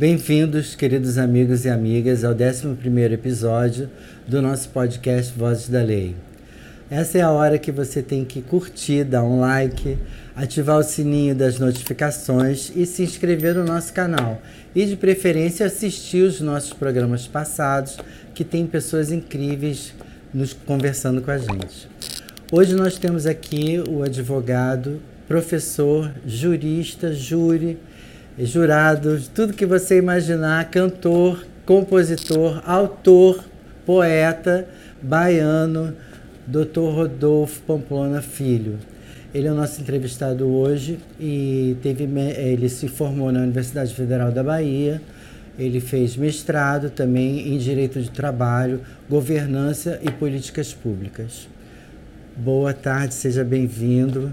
Bem-vindos, queridos amigos e amigas, ao 11 episódio do nosso podcast Vozes da Lei. Essa é a hora que você tem que curtir, dar um like, ativar o sininho das notificações e se inscrever no nosso canal. E de preferência assistir os nossos programas passados, que tem pessoas incríveis nos conversando com a gente. Hoje nós temos aqui o advogado, professor, jurista, júri, jurado, tudo que você imaginar, cantor, compositor, autor, poeta, baiano, Dr. Rodolfo Pamplona Filho. Ele é o nosso entrevistado hoje e teve, ele se formou na Universidade Federal da Bahia. Ele fez mestrado também em Direito de Trabalho, Governança e Políticas Públicas. Boa tarde, seja bem-vindo.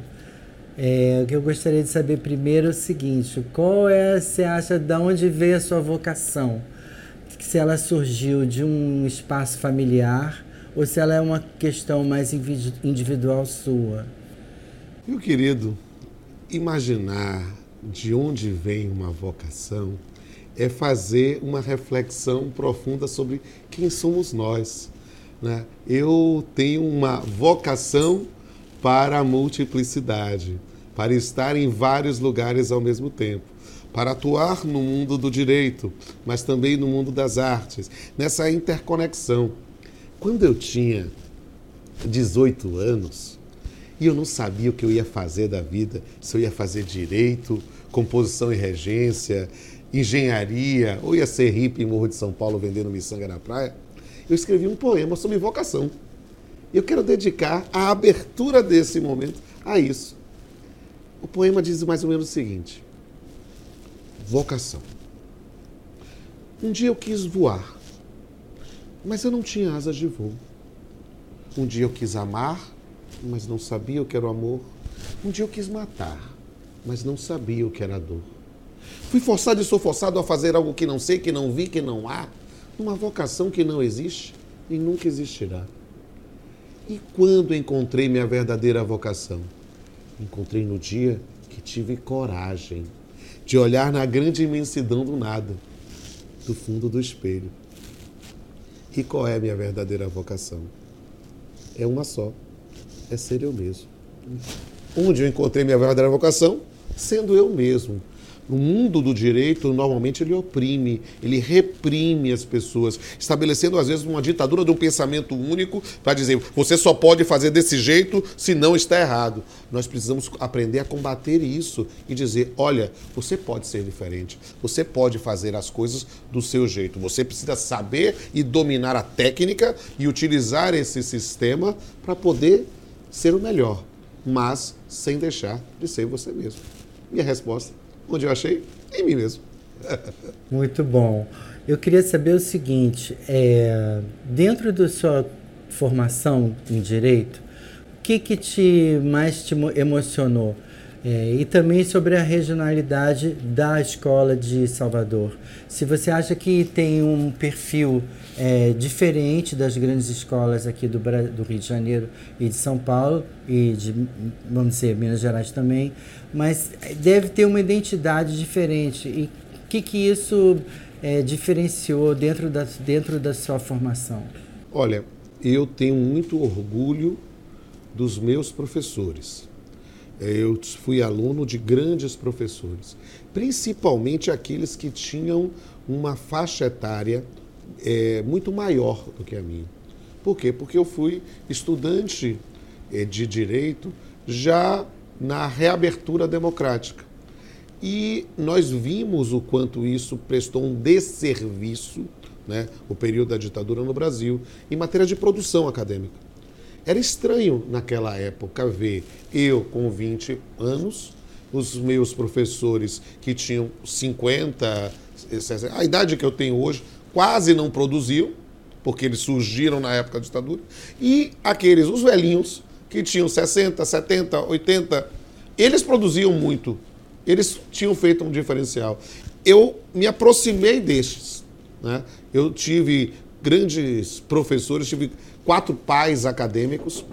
É, o que eu gostaria de saber primeiro é o seguinte: qual é, você acha, de onde veio a sua vocação? Se ela surgiu de um espaço familiar ou se ela é uma questão mais individual sua? Meu querido, imaginar de onde vem uma vocação é fazer uma reflexão profunda sobre quem somos nós. Né? Eu tenho uma vocação para a multiplicidade, para estar em vários lugares ao mesmo tempo, para atuar no mundo do direito, mas também no mundo das artes, nessa interconexão. Quando eu tinha 18 anos e eu não sabia o que eu ia fazer da vida, se eu ia fazer direito, composição e regência, engenharia, ou ia ser hippie em Morro de São Paulo vendendo miçanga na praia, eu escrevi um poema sobre vocação. Eu quero dedicar a abertura desse momento a isso. O poema diz mais ou menos o seguinte: Vocação. Um dia eu quis voar, mas eu não tinha asas de voo. Um dia eu quis amar, mas não sabia o que era o amor. Um dia eu quis matar, mas não sabia o que era a dor. Fui forçado e sou forçado a fazer algo que não sei, que não vi, que não há, numa vocação que não existe e nunca existirá. E quando encontrei minha verdadeira vocação? Encontrei no dia que tive coragem de olhar na grande imensidão do nada, do fundo do espelho. E qual é minha verdadeira vocação? É uma só: é ser eu mesmo. Onde eu encontrei minha verdadeira vocação? Sendo eu mesmo no mundo do direito, normalmente ele oprime, ele reprime as pessoas, estabelecendo às vezes uma ditadura de um pensamento único para dizer você só pode fazer desse jeito se não está errado. Nós precisamos aprender a combater isso e dizer: olha, você pode ser diferente, você pode fazer as coisas do seu jeito, você precisa saber e dominar a técnica e utilizar esse sistema para poder ser o melhor, mas sem deixar de ser você mesmo. Minha resposta Onde eu achei? Em mim mesmo. Muito bom. Eu queria saber o seguinte: é, dentro da sua formação em direito, o que, que te mais te emocionou? É, e também sobre a regionalidade da escola de Salvador. Se você acha que tem um perfil é, diferente das grandes escolas aqui do, do, Rio de Janeiro e de São Paulo, e de, vamos dizer, Minas Gerais também, mas deve ter uma identidade diferente. E o que, que isso é, diferenciou dentro da, dentro da sua formação? Olha, eu tenho muito orgulho dos meus professores eu fui aluno de grandes professores, principalmente aqueles que tinham uma faixa etária é, muito maior do que a minha. Por quê? Porque eu fui estudante é, de direito já na reabertura democrática. E nós vimos o quanto isso prestou um desserviço, né, o período da ditadura no Brasil, em matéria de produção acadêmica. Era estranho naquela época ver eu com 20 anos, os meus professores que tinham 50, 60, a idade que eu tenho hoje, quase não produziam, porque eles surgiram na época da ditadura, e aqueles, os velhinhos, que tinham 60, 70, 80, eles produziam muito. Eles tinham feito um diferencial. Eu me aproximei destes. Né? Eu tive grandes professores, tive quatro pais acadêmicos,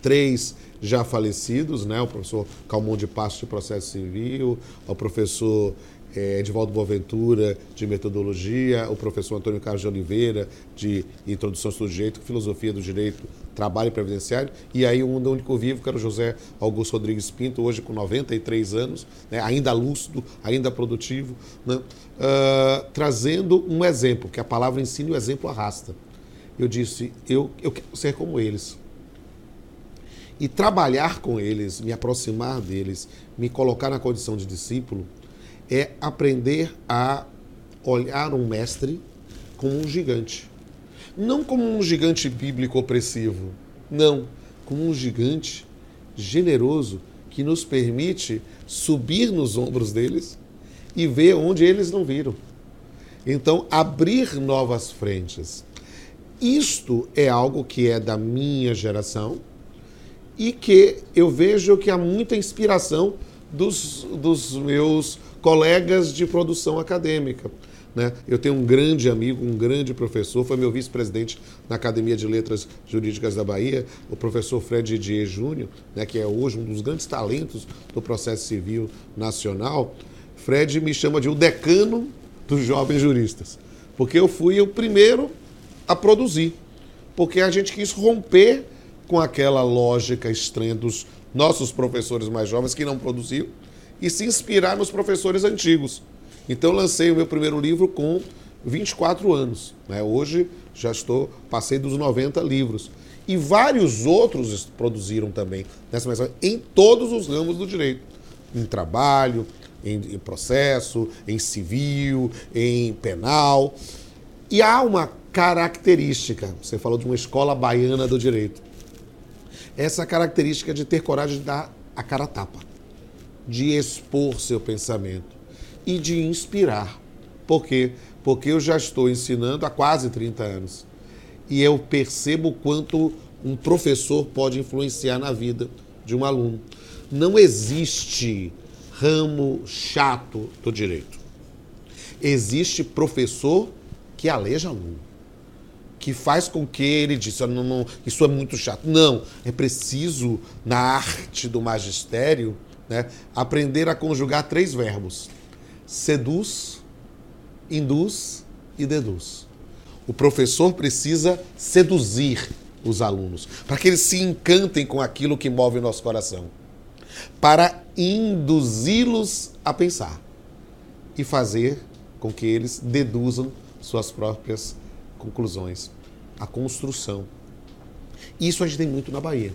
três já falecidos, né? o professor Calmon de Passo de Processo Civil, o professor é, Edivaldo Boaventura, de metodologia, o professor Antônio Carlos de Oliveira, de introdução do direito, filosofia do direito, trabalho previdenciário, e aí Mundo Único Vivo, que era o José Augusto Rodrigues Pinto, hoje com 93 anos, né, ainda lúcido, ainda produtivo, né, uh, trazendo um exemplo, que a palavra ensina e o exemplo arrasta. Eu disse, eu, eu quero ser como eles. E trabalhar com eles, me aproximar deles, me colocar na condição de discípulo, é aprender a olhar um mestre como um gigante. Não como um gigante bíblico opressivo, não, como um gigante generoso que nos permite subir nos ombros deles e ver onde eles não viram. Então, abrir novas frentes. Isto é algo que é da minha geração e que eu vejo que há muita inspiração dos, dos meus colegas de produção acadêmica. Né? Eu tenho um grande amigo, um grande professor, foi meu vice-presidente na Academia de Letras Jurídicas da Bahia, o professor Fred Dier Júnior, né, que é hoje um dos grandes talentos do processo civil nacional. Fred me chama de o decano dos jovens juristas, porque eu fui o primeiro a produzir, porque a gente quis romper com aquela lógica estranha dos nossos professores mais jovens que não produziam e se inspirar nos professores antigos. Então lancei o meu primeiro livro com 24 anos. Né? Hoje já estou, passei dos 90 livros. E vários outros produziram também nessa mensagem, em todos os ramos do direito. Em trabalho, em, em processo, em civil, em penal. E há uma característica, você falou de uma escola baiana do direito. Essa característica de ter coragem de dar a cara tapa de expor seu pensamento e de inspirar. Por quê? Porque eu já estou ensinando há quase 30 anos e eu percebo quanto um professor pode influenciar na vida de um aluno. Não existe ramo chato do direito. Existe professor que aleja aluno, que faz com que ele diz, não, não, isso é muito chato. Não, é preciso, na arte do magistério, né? Aprender a conjugar três verbos: seduz, induz e deduz. O professor precisa seduzir os alunos, para que eles se encantem com aquilo que move o nosso coração, para induzi-los a pensar e fazer com que eles deduzam suas próprias conclusões, a construção. Isso a gente tem muito na Bahia.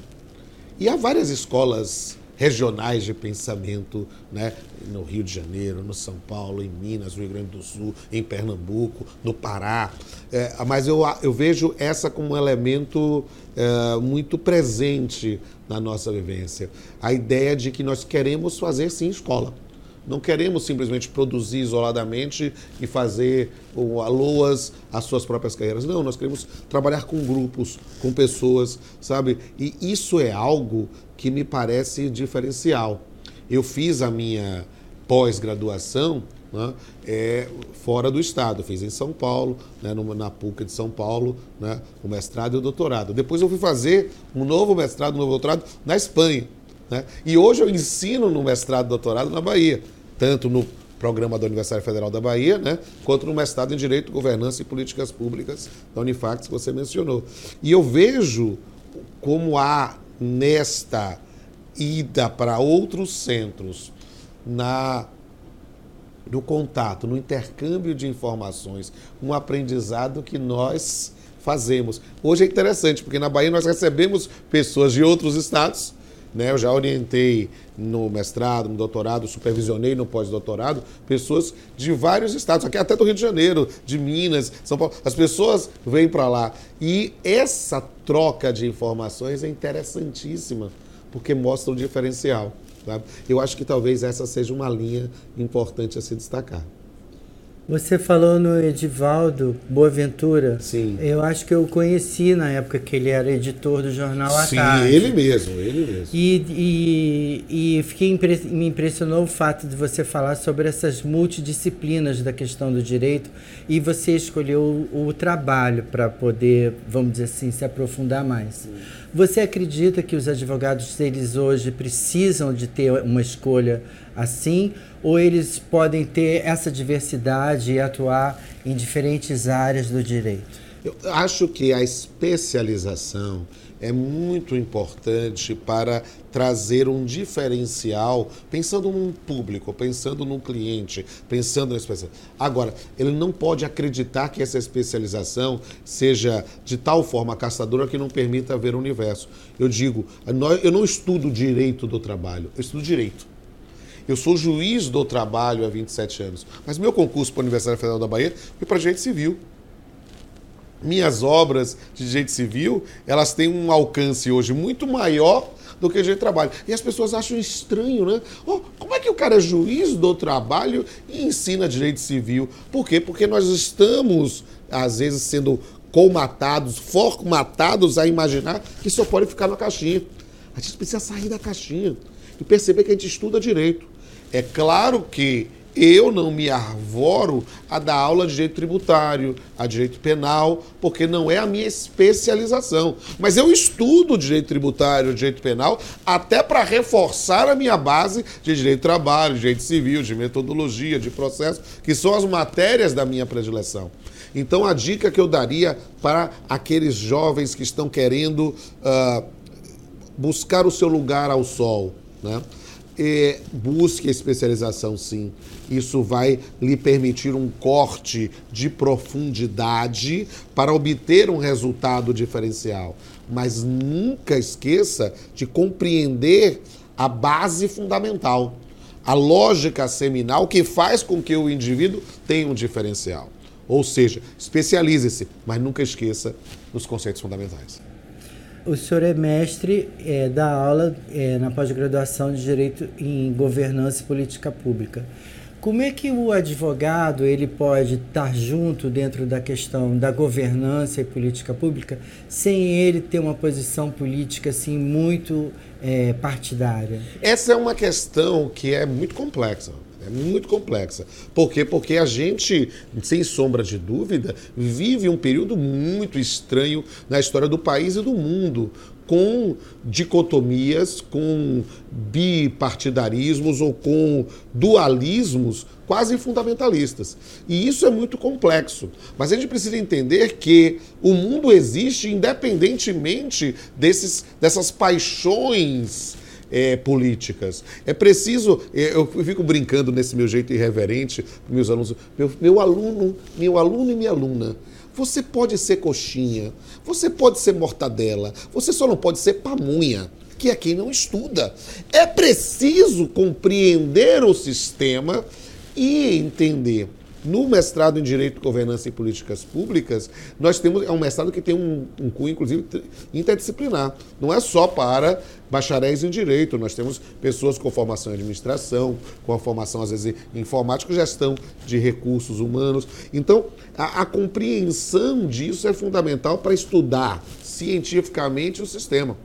E há várias escolas regionais de pensamento, né? no Rio de Janeiro, no São Paulo, em Minas, no Rio Grande do Sul, em Pernambuco, no Pará. É, mas eu, eu vejo essa como um elemento é, muito presente na nossa vivência. A ideia de que nós queremos fazer sim escola. Não queremos simplesmente produzir isoladamente e fazer aloas as suas próprias carreiras. Não, nós queremos trabalhar com grupos, com pessoas, sabe? E isso é algo que me parece diferencial. Eu fiz a minha pós-graduação né, é, fora do estado, fiz em São Paulo, né, na PUC de São Paulo, né, o mestrado e o doutorado. Depois eu fui fazer um novo mestrado, um novo doutorado na Espanha. Né? E hoje eu ensino no mestrado e doutorado na Bahia, tanto no programa da Universidade Federal da Bahia, né, quanto no mestrado em Direito, Governança e Políticas Públicas da Unifax, que você mencionou. E eu vejo como há nesta ida para outros centros, na no contato, no intercâmbio de informações, um aprendizado que nós fazemos. Hoje é interessante, porque na Bahia nós recebemos pessoas de outros estados. Né? Eu já orientei no mestrado, no doutorado, supervisionei no pós-doutorado, pessoas de vários estados, aqui até do Rio de Janeiro, de Minas, São Paulo. As pessoas vêm para lá. E essa troca de informações é interessantíssima, porque mostra o diferencial. Sabe? Eu acho que talvez essa seja uma linha importante a se destacar. Você falou no Edivaldo Boaventura. Sim. Eu acho que eu conheci na época que ele era editor do jornal à Sim, tarde. ele mesmo, ele mesmo. E, e, e fiquei impre me impressionou o fato de você falar sobre essas multidisciplinas da questão do direito e você escolheu o, o trabalho para poder, vamos dizer assim, se aprofundar mais. Sim. Você acredita que os advogados eles hoje precisam de ter uma escolha assim ou eles podem ter essa diversidade e atuar em diferentes áreas do direito? Eu acho que a especialização é muito importante para trazer um diferencial, pensando num público, pensando num cliente, pensando na especialização. Agora, ele não pode acreditar que essa especialização seja de tal forma caçadora que não permita ver o universo. Eu digo, eu não estudo direito do trabalho, eu estudo direito. Eu sou juiz do trabalho há 27 anos, mas meu concurso para a Universidade Federal da Bahia foi para direito civil minhas obras de direito civil, elas têm um alcance hoje muito maior do que o direito de trabalho. E as pessoas acham estranho, né? Oh, como é que o cara é juiz do trabalho e ensina direito civil? Por quê? Porque nós estamos, às vezes, sendo colmatados, formatados a imaginar que só pode ficar na caixinha. A gente precisa sair da caixinha e perceber que a gente estuda direito. É claro que eu não me arvoro a dar aula de direito tributário, a direito penal, porque não é a minha especialização. Mas eu estudo direito tributário, direito penal, até para reforçar a minha base de direito do trabalho, direito civil, de metodologia, de processo, que são as matérias da minha predileção. Então, a dica que eu daria para aqueles jovens que estão querendo uh, buscar o seu lugar ao sol, né? Busque a especialização, sim. Isso vai lhe permitir um corte de profundidade para obter um resultado diferencial. Mas nunca esqueça de compreender a base fundamental, a lógica seminal que faz com que o indivíduo tenha um diferencial. Ou seja, especialize-se, mas nunca esqueça dos conceitos fundamentais o senhor é mestre é, da aula é, na pós-graduação de Direito em Governança e Política Pública. Como é que o advogado ele pode estar junto dentro da questão da governança e política pública sem ele ter uma posição política assim muito é, partidária? Essa é uma questão que é muito complexa. É muito complexa. Por quê? Porque a gente, sem sombra de dúvida, vive um período muito estranho na história do país e do mundo, com dicotomias, com bipartidarismos ou com dualismos quase fundamentalistas. E isso é muito complexo. Mas a gente precisa entender que o mundo existe independentemente desses, dessas paixões é, políticas. É preciso, é, eu fico brincando nesse meu jeito irreverente com meus alunos, meu, meu aluno, meu aluno e minha aluna. Você pode ser coxinha, você pode ser mortadela, você só não pode ser pamunha, que é quem não estuda. É preciso compreender o sistema e entender no mestrado em Direito, Governança e Políticas Públicas, nós temos é um mestrado que tem um, um cunho, inclusive, interdisciplinar. Não é só para bacharéis em Direito, nós temos pessoas com formação em administração, com a formação, às vezes, em informática, gestão de recursos humanos. Então, a, a compreensão disso é fundamental para estudar cientificamente o sistema.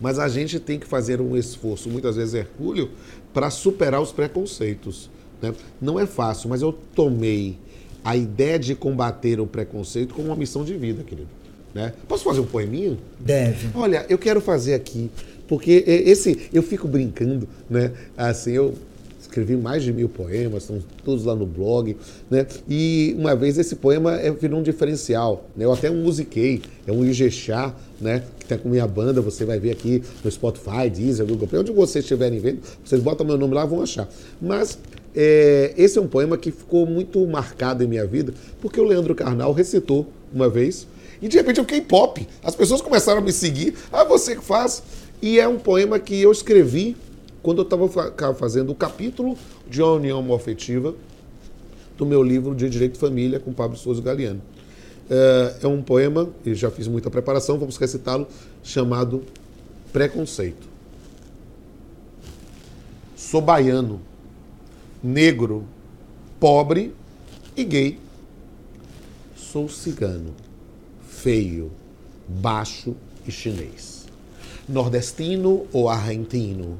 Mas a gente tem que fazer um esforço, muitas vezes hercúleo, para superar os preconceitos. Né? Não é fácil, mas eu tomei a ideia de combater o preconceito como uma missão de vida, querido. Né? Posso fazer um poeminho? Deve. Olha, eu quero fazer aqui, porque esse eu fico brincando, né? Assim, eu escrevi mais de mil poemas, estão todos lá no blog, né? E uma vez esse poema é, virou um diferencial, né? Eu até musiquei, é um Ijexá, né? Que tá com minha banda, você vai ver aqui no Spotify, Deezer, Google Play, onde vocês estiverem vendo, vocês botam meu nome lá, vão achar. Mas é, esse é um poema que ficou muito marcado em minha vida, porque o Leandro Carnal recitou uma vez, e de repente eu fiquei pop. As pessoas começaram a me seguir. Ah, você que faz. E é um poema que eu escrevi quando eu estava fazendo o capítulo de uma união homoafetiva do meu livro de Direito de Família com Pablo Souza Galeano. É, é um poema, e já fiz muita preparação, vamos recitá-lo, chamado Preconceito. Sou baiano negro, pobre e gay. Sou cigano, feio, baixo e chinês. Nordestino ou argentino,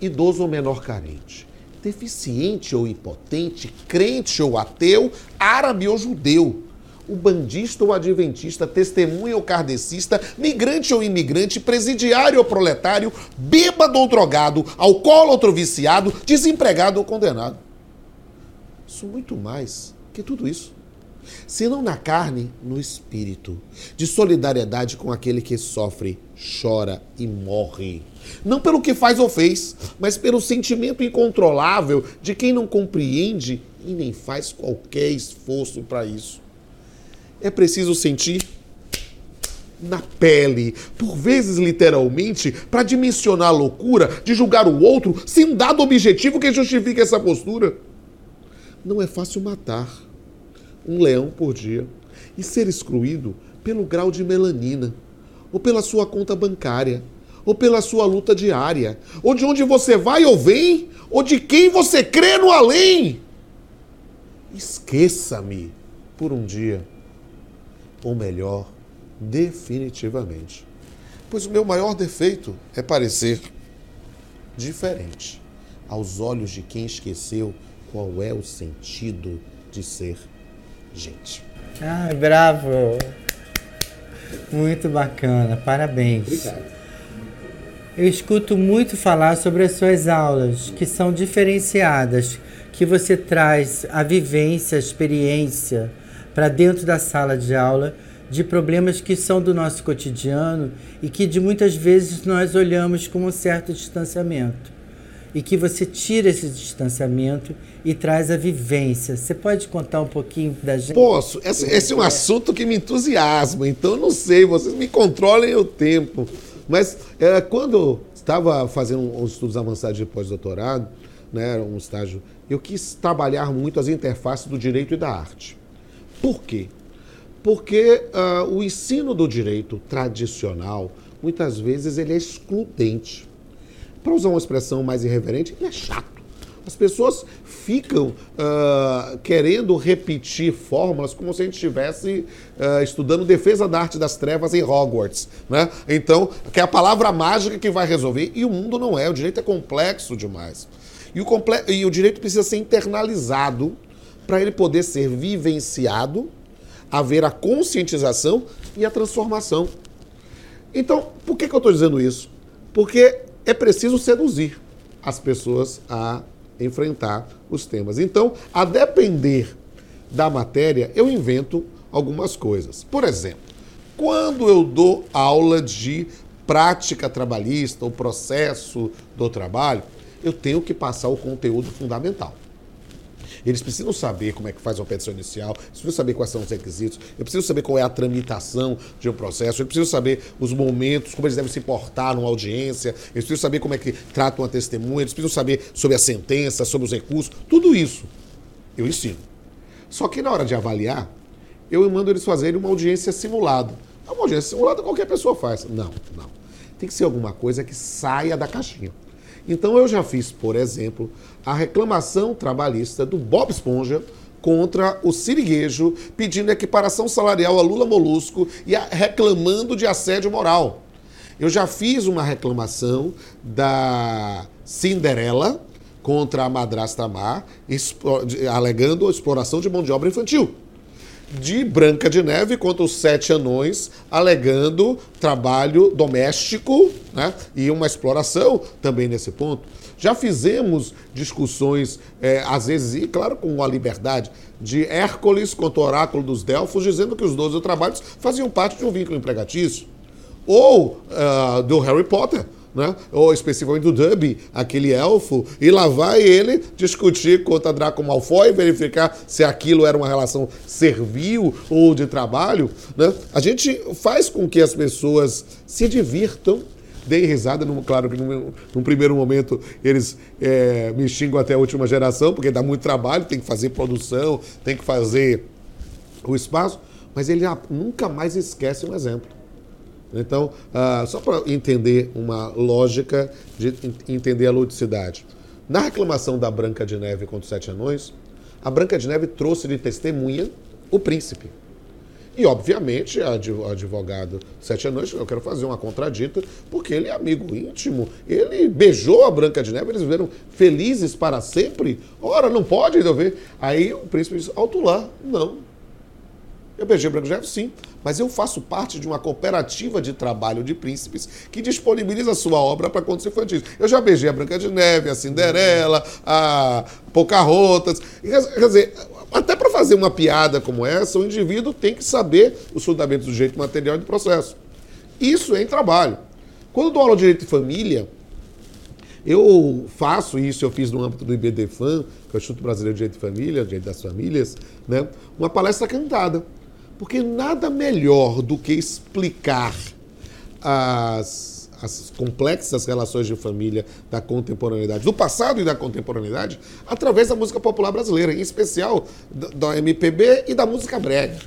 idoso ou menor carente, deficiente ou impotente, crente ou ateu, árabe ou judeu, o bandista ou adventista, testemunha ou kardecista, migrante ou imigrante, presidiário ou proletário, bêbado ou drogado, alcoólatra ou viciado, desempregado ou condenado. Sou muito mais que tudo isso. Senão na carne, no espírito, de solidariedade com aquele que sofre, chora e morre. Não pelo que faz ou fez, mas pelo sentimento incontrolável de quem não compreende e nem faz qualquer esforço para isso. É preciso sentir na pele, por vezes literalmente, para dimensionar a loucura de julgar o outro sem um dado objetivo que justifique essa postura. Não é fácil matar um leão por dia e ser excluído pelo grau de melanina, ou pela sua conta bancária, ou pela sua luta diária, ou de onde você vai ou vem, ou de quem você crê no além. Esqueça-me por um dia, ou melhor, definitivamente. Pois o meu maior defeito é parecer diferente aos olhos de quem esqueceu qual é o sentido de ser gente. Ah, bravo! Muito bacana, parabéns. Obrigado. Eu escuto muito falar sobre as suas aulas, que são diferenciadas, que você traz a vivência, a experiência para dentro da sala de aula de problemas que são do nosso cotidiano e que de muitas vezes nós olhamos com um certo distanciamento. E que você tira esse distanciamento e traz a vivência. Você pode contar um pouquinho da gente? Posso. Esse, esse é um assunto que me entusiasma, então não sei, vocês me controlem o tempo. Mas é, quando estava fazendo uns estudos avançados de pós-doutorado, né, um estágio, eu quis trabalhar muito as interfaces do direito e da arte. Por quê? Porque uh, o ensino do direito tradicional, muitas vezes, ele é excludente. Para usar uma expressão mais irreverente, ele é chato. As pessoas ficam uh, querendo repetir fórmulas como se a gente estivesse uh, estudando defesa da arte das trevas em Hogwarts. Né? Então, que é a palavra mágica que vai resolver. E o mundo não é, o direito é complexo demais. E o, comple e o direito precisa ser internalizado para ele poder ser vivenciado, haver a conscientização e a transformação. Então, por que, que eu estou dizendo isso? Porque é preciso seduzir as pessoas a enfrentar os temas. Então, a depender da matéria, eu invento algumas coisas. Por exemplo, quando eu dou aula de prática trabalhista, o processo do trabalho, eu tenho que passar o conteúdo fundamental. Eles precisam saber como é que faz uma petição inicial, eles precisam saber quais são os requisitos, eu preciso saber qual é a tramitação de um processo, eu preciso saber os momentos, como eles devem se portar numa audiência, eles precisam saber como é que tratam uma testemunha, eles precisam saber sobre a sentença, sobre os recursos, tudo isso eu ensino. Só que na hora de avaliar, eu mando eles fazerem uma audiência simulada. Uma audiência simulada qualquer pessoa faz. Não, não. Tem que ser alguma coisa que saia da caixinha. Então eu já fiz, por exemplo, a reclamação trabalhista do Bob Esponja contra o Siriguejo, pedindo equiparação salarial a Lula Molusco e a, reclamando de assédio moral. Eu já fiz uma reclamação da Cinderela contra a madrasta Mar, alegando exploração de mão de obra infantil de Branca de Neve contra os sete anões, alegando trabalho doméstico né, e uma exploração também nesse ponto. Já fizemos discussões, é, às vezes, e claro, com a liberdade, de Hércules contra o oráculo dos Delfos, dizendo que os 12 trabalhos faziam parte de um vínculo empregatício. Ou uh, do Harry Potter, né? ou especificamente do Dub, aquele elfo, e lá vai ele discutir contra Draco Malfoy, verificar se aquilo era uma relação servil ou de trabalho. Né? A gente faz com que as pessoas se divirtam deem risada. Num, claro que num, primeiro momento eles é, me xingam até a última geração, porque dá muito trabalho, tem que fazer produção, tem que fazer o espaço, mas ele nunca mais esquece um exemplo. Então, uh, só para entender uma lógica de entender a ludicidade. Na reclamação da Branca de Neve contra os Sete Anões, a Branca de Neve trouxe de testemunha o príncipe. E, obviamente, a advogado Sete Anões, eu quero fazer uma contradita, porque ele é amigo íntimo, ele beijou a Branca de Neve, eles viveram felizes para sempre. Ora, não pode, eu ver. Aí o príncipe disse, alto lá, não. Eu beijei Branco Jefferson, sim, mas eu faço parte de uma cooperativa de trabalho de príncipes que disponibiliza sua obra para contos infantis. Eu já beijei a Branca de Neve, a Cinderela, a Pocahontas. Quer dizer, até para fazer uma piada como essa, o indivíduo tem que saber os fundamentos do jeito material e do processo. Isso é em trabalho. Quando dou aula de direito de família, eu faço isso, eu fiz no âmbito do IBDFAM, que é o Instituto Brasileiro de Direito de Família, Direito das Famílias, né, uma palestra cantada. Porque nada melhor do que explicar as, as complexas relações de família da contemporaneidade, do passado e da contemporaneidade, através da música popular brasileira, em especial da, MPB e da música brega.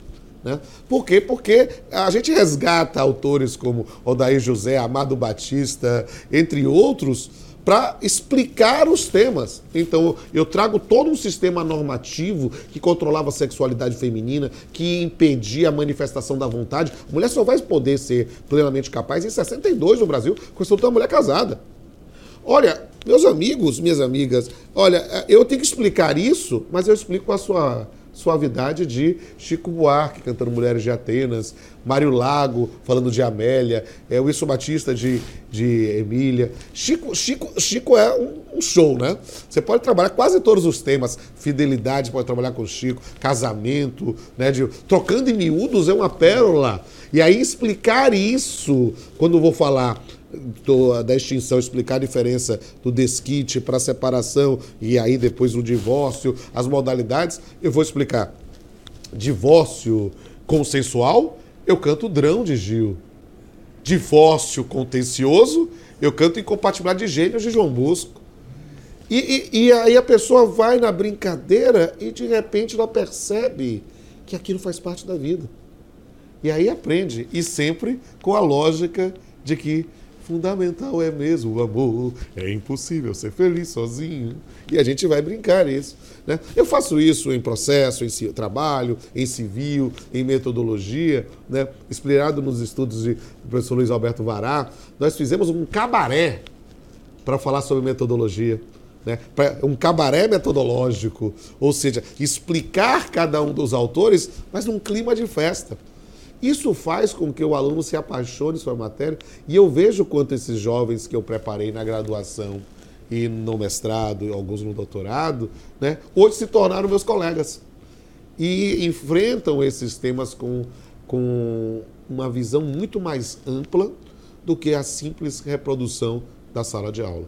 Né? Por quê? Porque a gente resgata autores como Odair José, Amado Batista, entre outros, para explicar os temas. Então, eu trago todo um sistema normativo que controlava a sexualidade feminina, que impedia a manifestação da vontade. A mulher só vai poder ser plenamente capaz em 62 no Brasil, a uma mulher casada. Olha, meus amigos, minhas amigas, olha, eu tenho que explicar isso, mas eu explico com a sua suavidade de Chico Buarque cantando Mulheres de Atenas, Mário Lago falando de Amélia, é, Wilson Batista de, de Emília. Chico, Chico, Chico é um, um, show, né? Você pode trabalhar quase todos os temas. Fidelidade, pode trabalhar com Chico, casamento, né? De, trocando em miúdos é uma pérola. E aí explicar isso, quando vou falar do, da extinção, explicar a diferença do desquite para a separação e aí depois o divórcio, as modalidades, eu vou explicar. Divórcio consensual, eu canto drão de Gil. Divórcio contencioso, eu canto incompatibilidade de gênios de João Bosco. E, e, e, aí a pessoa vai na brincadeira e de repente ela percebe que aquilo faz parte da vida. E aí aprende. E sempre com a lógica de que fundamental é mesmo o amor. É impossível ser feliz sozinho. E a gente vai brincar isso. Né? Eu faço isso em processo, em trabalho, em civil, em metodologia, né? inspirado nos estudos de, do professor Luiz Alberto Vará. Nós fizemos um cabaré para falar sobre metodologia. Né? Um cabaré metodológico, ou seja, explicar cada um dos autores, mas num clima de festa. Isso faz com que o aluno se apaixone por a matéria e eu vejo quanto esses jovens que eu preparei na graduação e no mestrado, e alguns no doutorado, né, hoje se tornaram meus colegas e enfrentam esses temas com, com uma visão muito mais ampla do que a simples reprodução da sala de aula.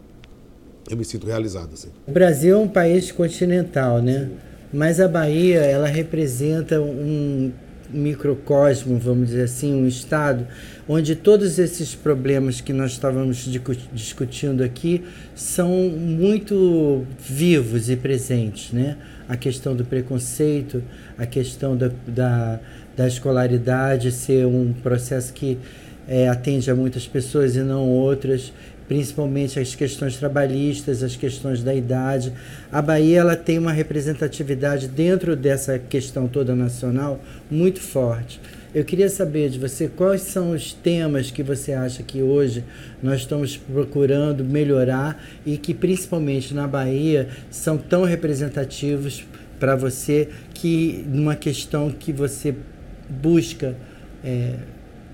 Eu me sinto realizado. Assim. O Brasil é um país continental, né? Mas a Bahia, ela representa um microcosmo, vamos dizer assim, um estado onde todos esses problemas que nós estávamos discutindo aqui são muito vivos e presentes, né? A questão do preconceito, a questão da, da, da escolaridade ser um processo que é, atende a muitas pessoas e não outras principalmente as questões trabalhistas, as questões da idade. A Bahia ela tem uma representatividade dentro dessa questão toda nacional muito forte. Eu queria saber de você quais são os temas que você acha que hoje nós estamos procurando melhorar e que principalmente na Bahia são tão representativos para você que numa questão que você busca é,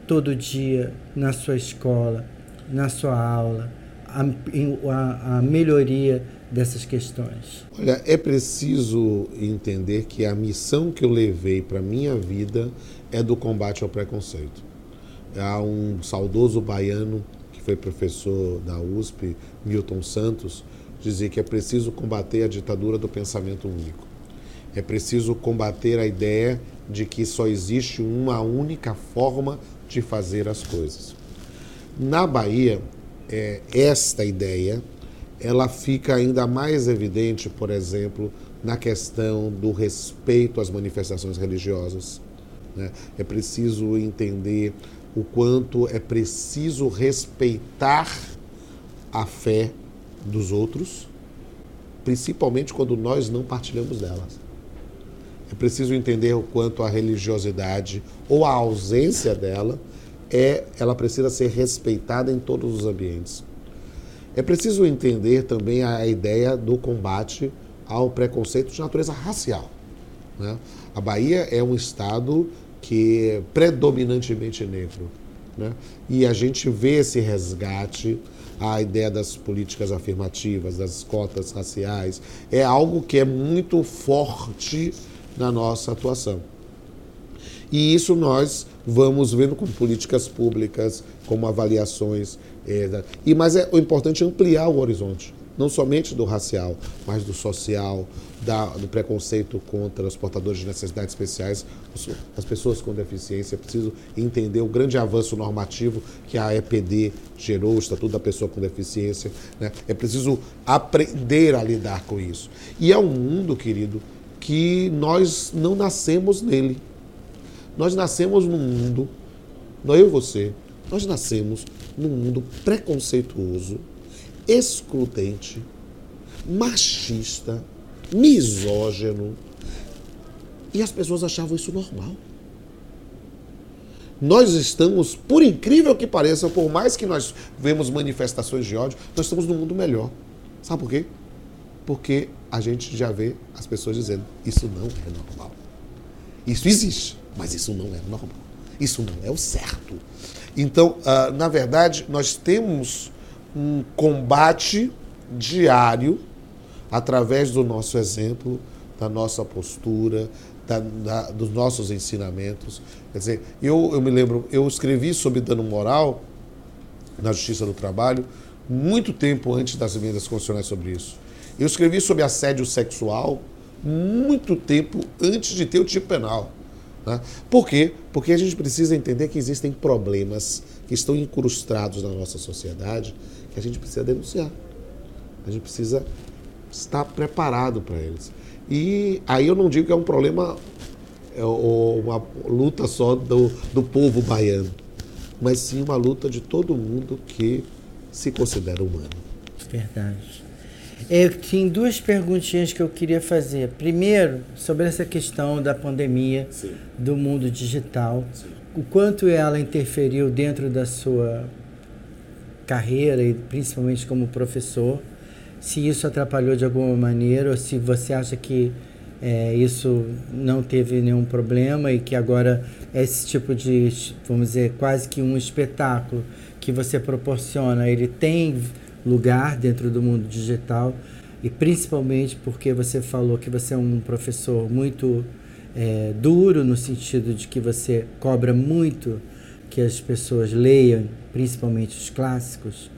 todo dia na sua escola na sua aula a, a, a melhoria dessas questões? Olha, é preciso entender que a missão que eu levei para minha vida é do combate ao preconceito. Há um saudoso baiano que foi professor da USP, Milton Santos, dizia que é preciso combater a ditadura do pensamento único. É preciso combater a ideia de que só existe uma única forma de fazer as coisas. Na Bahia, é, esta ideia ela fica ainda mais evidente, por exemplo, na questão do respeito às manifestações religiosas. Né? É preciso entender o quanto é preciso respeitar a fé dos outros, principalmente quando nós não partilhamos delas. É preciso entender o quanto a religiosidade ou a ausência dela é, ela precisa ser respeitada em todos os ambientes. É preciso entender também a ideia do combate ao preconceito de natureza racial. Né? A Bahia é um estado que é predominantemente negro. Né? E a gente vê esse resgate a ideia das políticas afirmativas, das cotas raciais, é algo que é muito forte na nossa atuação. E isso nós vamos vendo com políticas públicas, como avaliações. É, e Mas é o importante é ampliar o horizonte não somente do racial, mas do social, da, do preconceito contra os portadores de necessidades especiais, as pessoas com deficiência. É preciso entender o grande avanço normativo que a EPD gerou, o Estatuto da Pessoa com Deficiência. Né? É preciso aprender a lidar com isso. E é um mundo, querido, que nós não nascemos nele. Nós nascemos num mundo, não eu e você, nós nascemos num mundo preconceituoso, excludente, machista, misógino. E as pessoas achavam isso normal. Nós estamos, por incrível que pareça, por mais que nós vemos manifestações de ódio, nós estamos num mundo melhor. Sabe por quê? Porque a gente já vê as pessoas dizendo: isso não é normal. Isso existe, mas isso não é normal. Isso não é o certo. Então, uh, na verdade, nós temos um combate diário através do nosso exemplo, da nossa postura, da, da, dos nossos ensinamentos. Quer dizer, eu, eu me lembro, eu escrevi sobre dano moral na Justiça do Trabalho muito tempo antes das emendas constitucionais sobre isso. Eu escrevi sobre assédio sexual muito tempo antes de ter o tipo penal. Né? Por quê? Porque a gente precisa entender que existem problemas que estão incrustados na nossa sociedade que a gente precisa denunciar. A gente precisa estar preparado para eles. E aí eu não digo que é um problema, é uma luta só do, do povo baiano, mas sim uma luta de todo mundo que se considera humano. Verdade. Eu tinha duas perguntinhas que eu queria fazer. Primeiro, sobre essa questão da pandemia, Sim. do mundo digital. Sim. O quanto ela interferiu dentro da sua carreira e principalmente como professor, se isso atrapalhou de alguma maneira ou se você acha que é, isso não teve nenhum problema e que agora esse tipo de, vamos dizer, quase que um espetáculo que você proporciona, ele tem lugar dentro do mundo digital. E principalmente porque você falou que você é um professor muito é, duro no sentido de que você cobra muito que as pessoas leiam, principalmente os clássicos,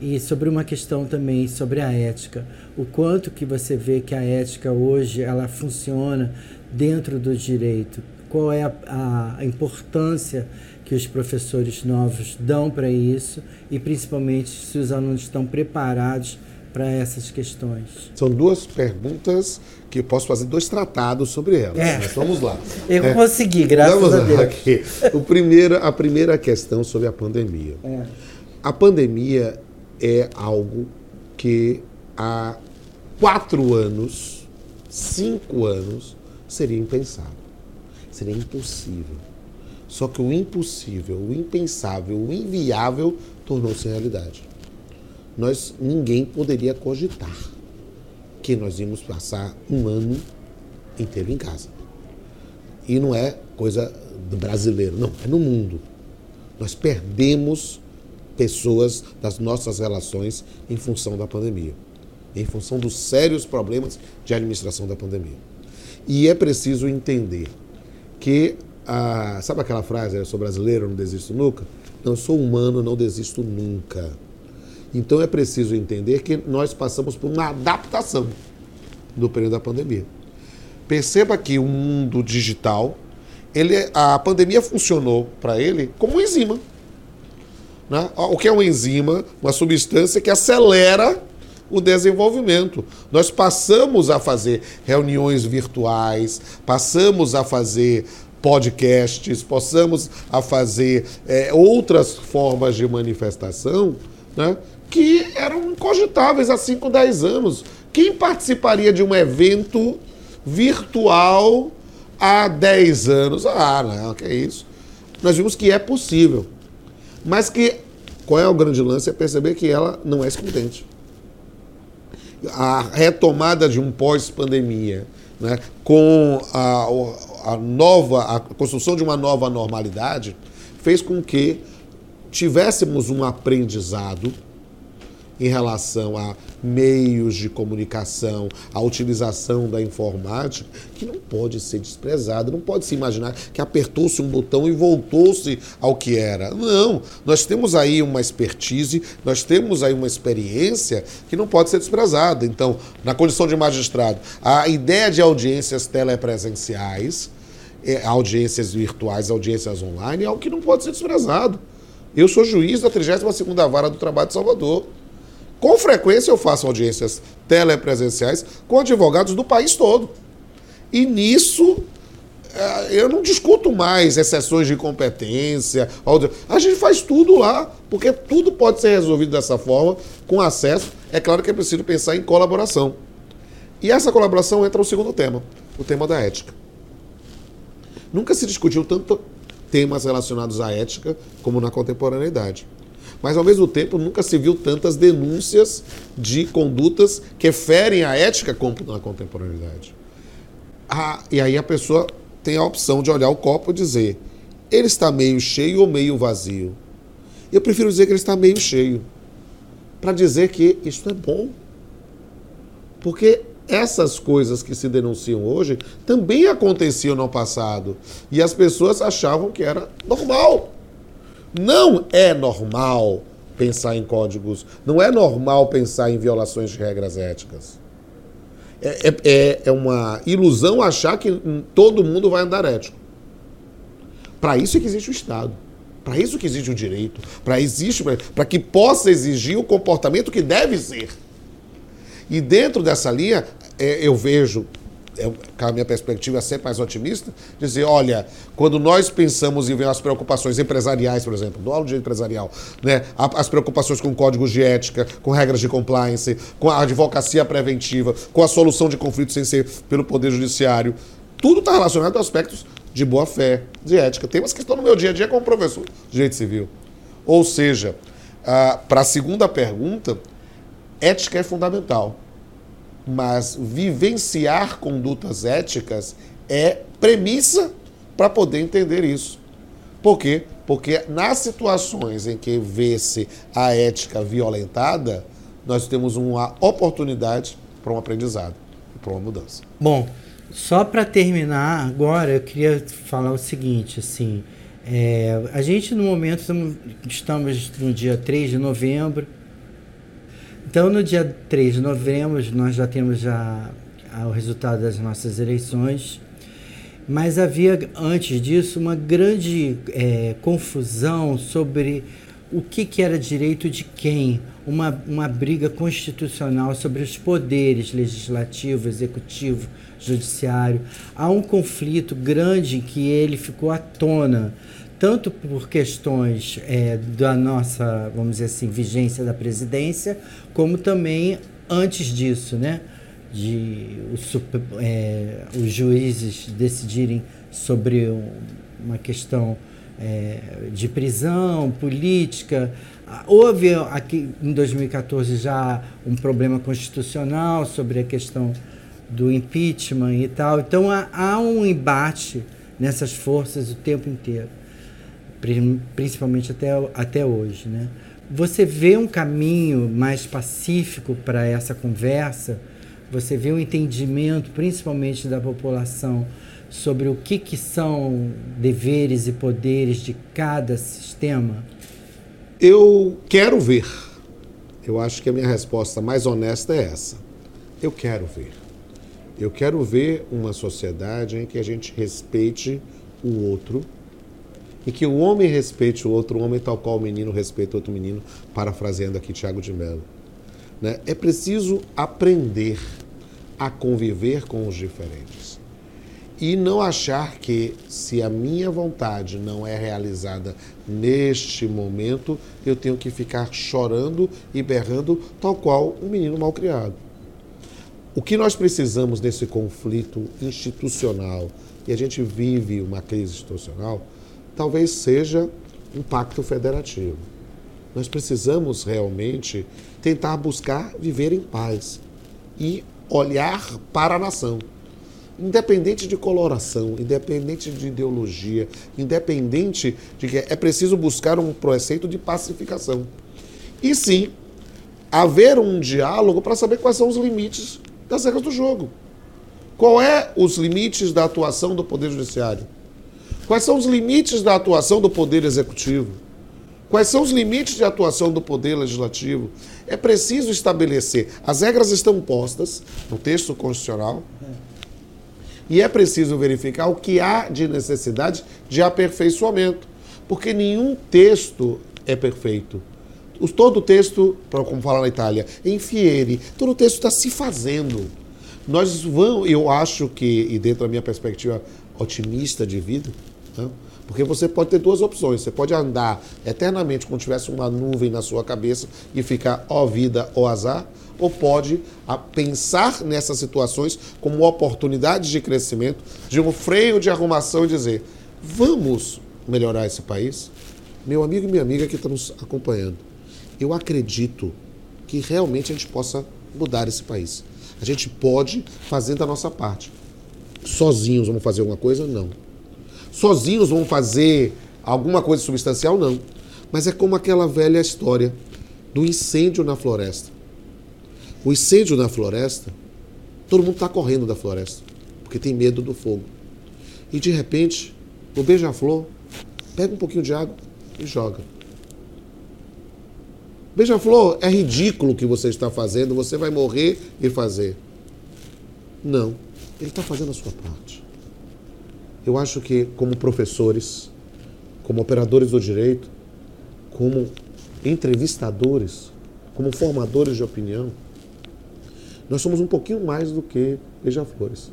e sobre uma questão também sobre a ética, o quanto que você vê que a ética hoje ela funciona dentro do direito, qual é a, a importância que os professores novos dão para isso e principalmente se os alunos estão preparados para essas questões. São duas perguntas que eu posso fazer dois tratados sobre elas. É. Mas vamos lá. Eu é. consegui, graças vamos a Deus. Aqui. O primeiro, a primeira questão sobre a pandemia. É. A pandemia é algo que há quatro anos, cinco anos, seria impensável. Seria impossível. Só que o impossível, o impensável, o inviável tornou-se realidade nós ninguém poderia cogitar que nós íamos passar um ano inteiro em casa. E não é coisa do brasileiro, não, é no mundo. Nós perdemos pessoas das nossas relações em função da pandemia, em função dos sérios problemas de administração da pandemia. E é preciso entender que, a, sabe aquela frase, eu sou brasileiro, não desisto nunca? Não, eu sou humano, não desisto nunca. Então é preciso entender que nós passamos por uma adaptação do período da pandemia. Perceba que o mundo digital, ele, a pandemia funcionou para ele como uma enzima. Né? O que é uma enzima? Uma substância que acelera o desenvolvimento. Nós passamos a fazer reuniões virtuais, passamos a fazer podcasts, passamos a fazer é, outras formas de manifestação né, que eram incogitáveis há 5, 10 anos. Quem participaria de um evento virtual há 10 anos? Ah, não, que é isso. Nós vimos que é possível. Mas que qual é o grande lance? É perceber que ela não é excludente. A retomada de um pós-pandemia, né, com a, a nova, a construção de uma nova normalidade fez com que tivéssemos um aprendizado em relação a meios de comunicação, a utilização da informática, que não pode ser desprezada, não pode se imaginar que apertou-se um botão e voltou-se ao que era. Não, nós temos aí uma expertise, nós temos aí uma experiência que não pode ser desprezada. Então, na condição de magistrado, a ideia de audiências telepresenciais, é, audiências virtuais, audiências online, é algo que não pode ser desprezado. Eu sou juiz da 32ª Vara do Trabalho de Salvador. Com frequência eu faço audiências telepresenciais com advogados do país todo. E nisso eh, eu não discuto mais exceções de competência. A gente faz tudo lá, porque tudo pode ser resolvido dessa forma, com acesso. É claro que é preciso pensar em colaboração. E essa colaboração entra o segundo tema, o tema da ética. Nunca se discutiu tanto temas relacionados à ética como na contemporaneidade. Mas, ao mesmo tempo, nunca se viu tantas denúncias de condutas que ferem a ética na contemporaneidade. Ah, e aí a pessoa tem a opção de olhar o copo e dizer: ele está meio cheio ou meio vazio? Eu prefiro dizer que ele está meio cheio, para dizer que isso é bom. Porque essas coisas que se denunciam hoje também aconteciam no passado. E as pessoas achavam que era normal. Não é normal pensar em códigos, não é normal pensar em violações de regras éticas. É, é, é, é uma ilusão achar que todo mundo vai andar ético. Para isso é que existe o Estado. Para isso que existe o direito. Para existe para que possa exigir o comportamento que deve ser. E dentro dessa linha, é, eu vejo é, a minha perspectiva é sempre mais otimista, dizer, olha, quando nós pensamos em ver as preocupações empresariais, por exemplo, do aula de empresarial, né, as preocupações com códigos de ética, com regras de compliance, com a advocacia preventiva, com a solução de conflitos sem ser pelo Poder Judiciário, tudo está relacionado a aspectos de boa-fé, de ética. Temas que estão no meu dia a dia como professor de direito civil. Ou seja, ah, para a segunda pergunta, ética é fundamental mas vivenciar condutas éticas é premissa para poder entender isso. Por quê? Porque nas situações em que vê-se a ética violentada, nós temos uma oportunidade para um aprendizado, para uma mudança. Bom, só para terminar agora, eu queria falar o seguinte, assim, é, a gente no momento estamos, estamos no dia 3 de novembro, então, no dia 3 de novembro, nós já temos já o resultado das nossas eleições, mas havia, antes disso, uma grande é, confusão sobre o que, que era direito de quem, uma, uma briga constitucional sobre os poderes legislativo, executivo, judiciário. Há um conflito grande que ele ficou à tona tanto por questões é, da nossa, vamos dizer assim, vigência da presidência, como também antes disso, né? De os, é, os juízes decidirem sobre uma questão é, de prisão política. Houve aqui em 2014 já um problema constitucional sobre a questão do impeachment e tal. Então há, há um embate nessas forças o tempo inteiro principalmente até, até hoje. Né? Você vê um caminho mais pacífico para essa conversa? Você vê um entendimento, principalmente da população, sobre o que, que são deveres e poderes de cada sistema? Eu quero ver. Eu acho que a minha resposta mais honesta é essa. Eu quero ver. Eu quero ver uma sociedade em que a gente respeite o outro, e que o homem respeite o outro homem tal qual o menino respeita outro menino, parafraseando aqui Tiago de Mello. Né? É preciso aprender a conviver com os diferentes e não achar que se a minha vontade não é realizada neste momento, eu tenho que ficar chorando e berrando tal qual um menino mal criado. O que nós precisamos nesse conflito institucional, e a gente vive uma crise institucional, talvez seja um pacto federativo. Nós precisamos realmente tentar buscar viver em paz e olhar para a nação. independente de coloração, independente de ideologia, independente de que é preciso buscar um preceito de pacificação. E sim, haver um diálogo para saber quais são os limites das regras do jogo. Qual é os limites da atuação do Poder Judiciário? Quais são os limites da atuação do Poder Executivo? Quais são os limites de atuação do Poder Legislativo? É preciso estabelecer. As regras estão postas no texto constitucional e é preciso verificar o que há de necessidade de aperfeiçoamento, porque nenhum texto é perfeito. Todo texto, como fala na Itália, em fiere, todo texto está se fazendo. Nós vamos, eu acho que, e dentro da minha perspectiva otimista de vida, né, porque você pode ter duas opções. Você pode andar eternamente como tivesse uma nuvem na sua cabeça e ficar ó vida ou azar, ou pode pensar nessas situações como oportunidades de crescimento, de um freio de arrumação e dizer: vamos melhorar esse país? Meu amigo e minha amiga que está nos acompanhando, eu acredito que realmente a gente possa mudar esse país. A gente pode fazendo a nossa parte. Sozinhos vamos fazer alguma coisa? Não. Sozinhos vão fazer alguma coisa substancial? Não. Mas é como aquela velha história do incêndio na floresta. O incêndio na floresta, todo mundo está correndo da floresta, porque tem medo do fogo. E de repente, o beija-flor pega um pouquinho de água e joga. Beija-flor, é ridículo o que você está fazendo, você vai morrer e fazer. Não, ele está fazendo a sua parte. Eu acho que, como professores, como operadores do direito, como entrevistadores, como formadores de opinião, nós somos um pouquinho mais do que beija-flores.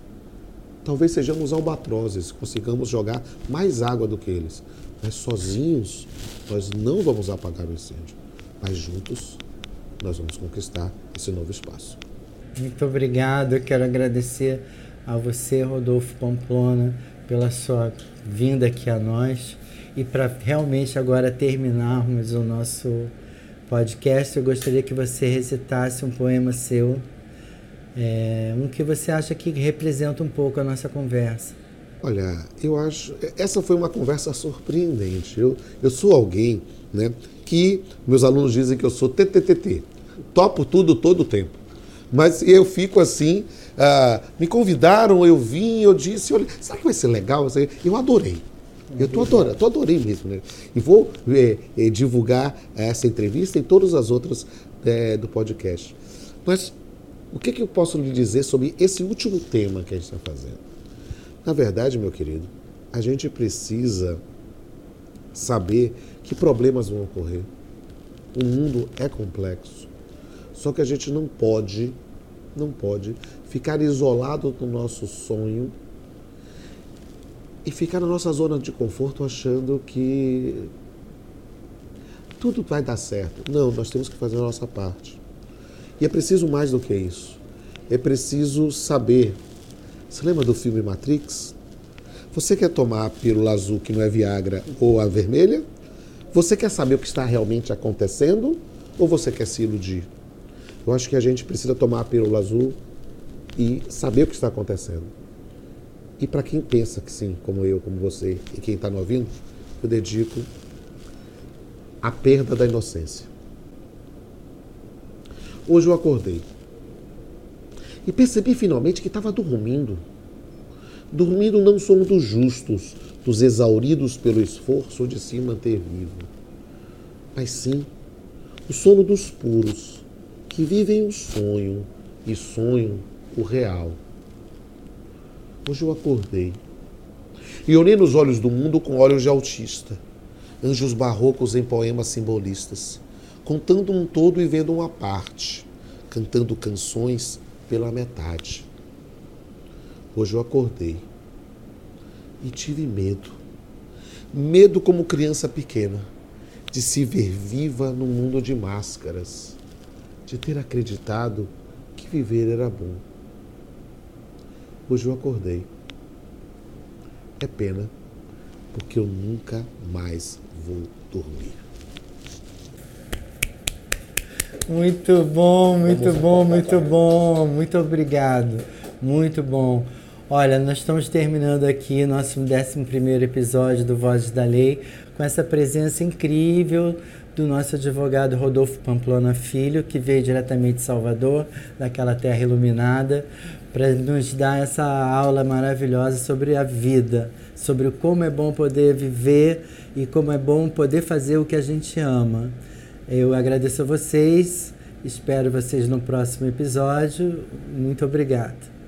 Talvez sejamos albatrozes, consigamos jogar mais água do que eles. Mas sozinhos, nós não vamos apagar o incêndio. Mas juntos, nós vamos conquistar esse novo espaço. Muito obrigado. Eu quero agradecer a você, Rodolfo Pamplona, pela sua vinda aqui a nós. E para realmente agora terminarmos o nosso podcast, eu gostaria que você recitasse um poema seu, é, um que você acha que representa um pouco a nossa conversa. Olha, eu acho. Essa foi uma conversa surpreendente. Eu, eu sou alguém né, que meus alunos dizem que eu sou TTTT. Topo tudo todo o tempo. Mas eu fico assim, ah, me convidaram, eu vim, eu disse, olha, será que vai ser legal? Eu adorei. Eu tô adorando, adorei mesmo, né? E vou é, é, divulgar essa entrevista e todas as outras é, do podcast. Mas o que, que eu posso lhe dizer sobre esse último tema que a gente está fazendo? Na verdade, meu querido, a gente precisa saber que problemas vão ocorrer. O mundo é complexo. Só que a gente não pode, não pode ficar isolado do nosso sonho e ficar na nossa zona de conforto achando que tudo vai dar certo. Não, nós temos que fazer a nossa parte. E é preciso mais do que isso. É preciso saber. Você lembra do filme Matrix? Você quer tomar a pílula azul que não é Viagra ou a vermelha? Você quer saber o que está realmente acontecendo ou você quer se iludir? Eu acho que a gente precisa tomar a pílula azul e saber o que está acontecendo. E para quem pensa que sim, como eu, como você e quem está me ouvindo, eu dedico a perda da inocência. Hoje eu acordei e percebi finalmente que estava dormindo. Dormindo não são dos justos, dos exauridos pelo esforço de se manter vivo, mas sim o sono dos puros, que vivem o sonho e sonham o real. Hoje eu acordei e olhei nos olhos do mundo com olhos de autista, anjos barrocos em poemas simbolistas, contando um todo e vendo uma parte, cantando canções pela metade. Hoje eu acordei e tive medo. Medo como criança pequena, de se ver viva num mundo de máscaras, de ter acreditado que viver era bom. Hoje eu acordei. É pena, porque eu nunca mais vou dormir. Muito bom, muito bom, muito bom. Muito obrigado. Muito bom. Olha, nós estamos terminando aqui nosso 11 episódio do Vozes da Lei com essa presença incrível do nosso advogado Rodolfo Pamplona Filho, que veio diretamente de Salvador, daquela terra iluminada, para nos dar essa aula maravilhosa sobre a vida, sobre como é bom poder viver e como é bom poder fazer o que a gente ama. Eu agradeço a vocês, espero vocês no próximo episódio. Muito obrigado.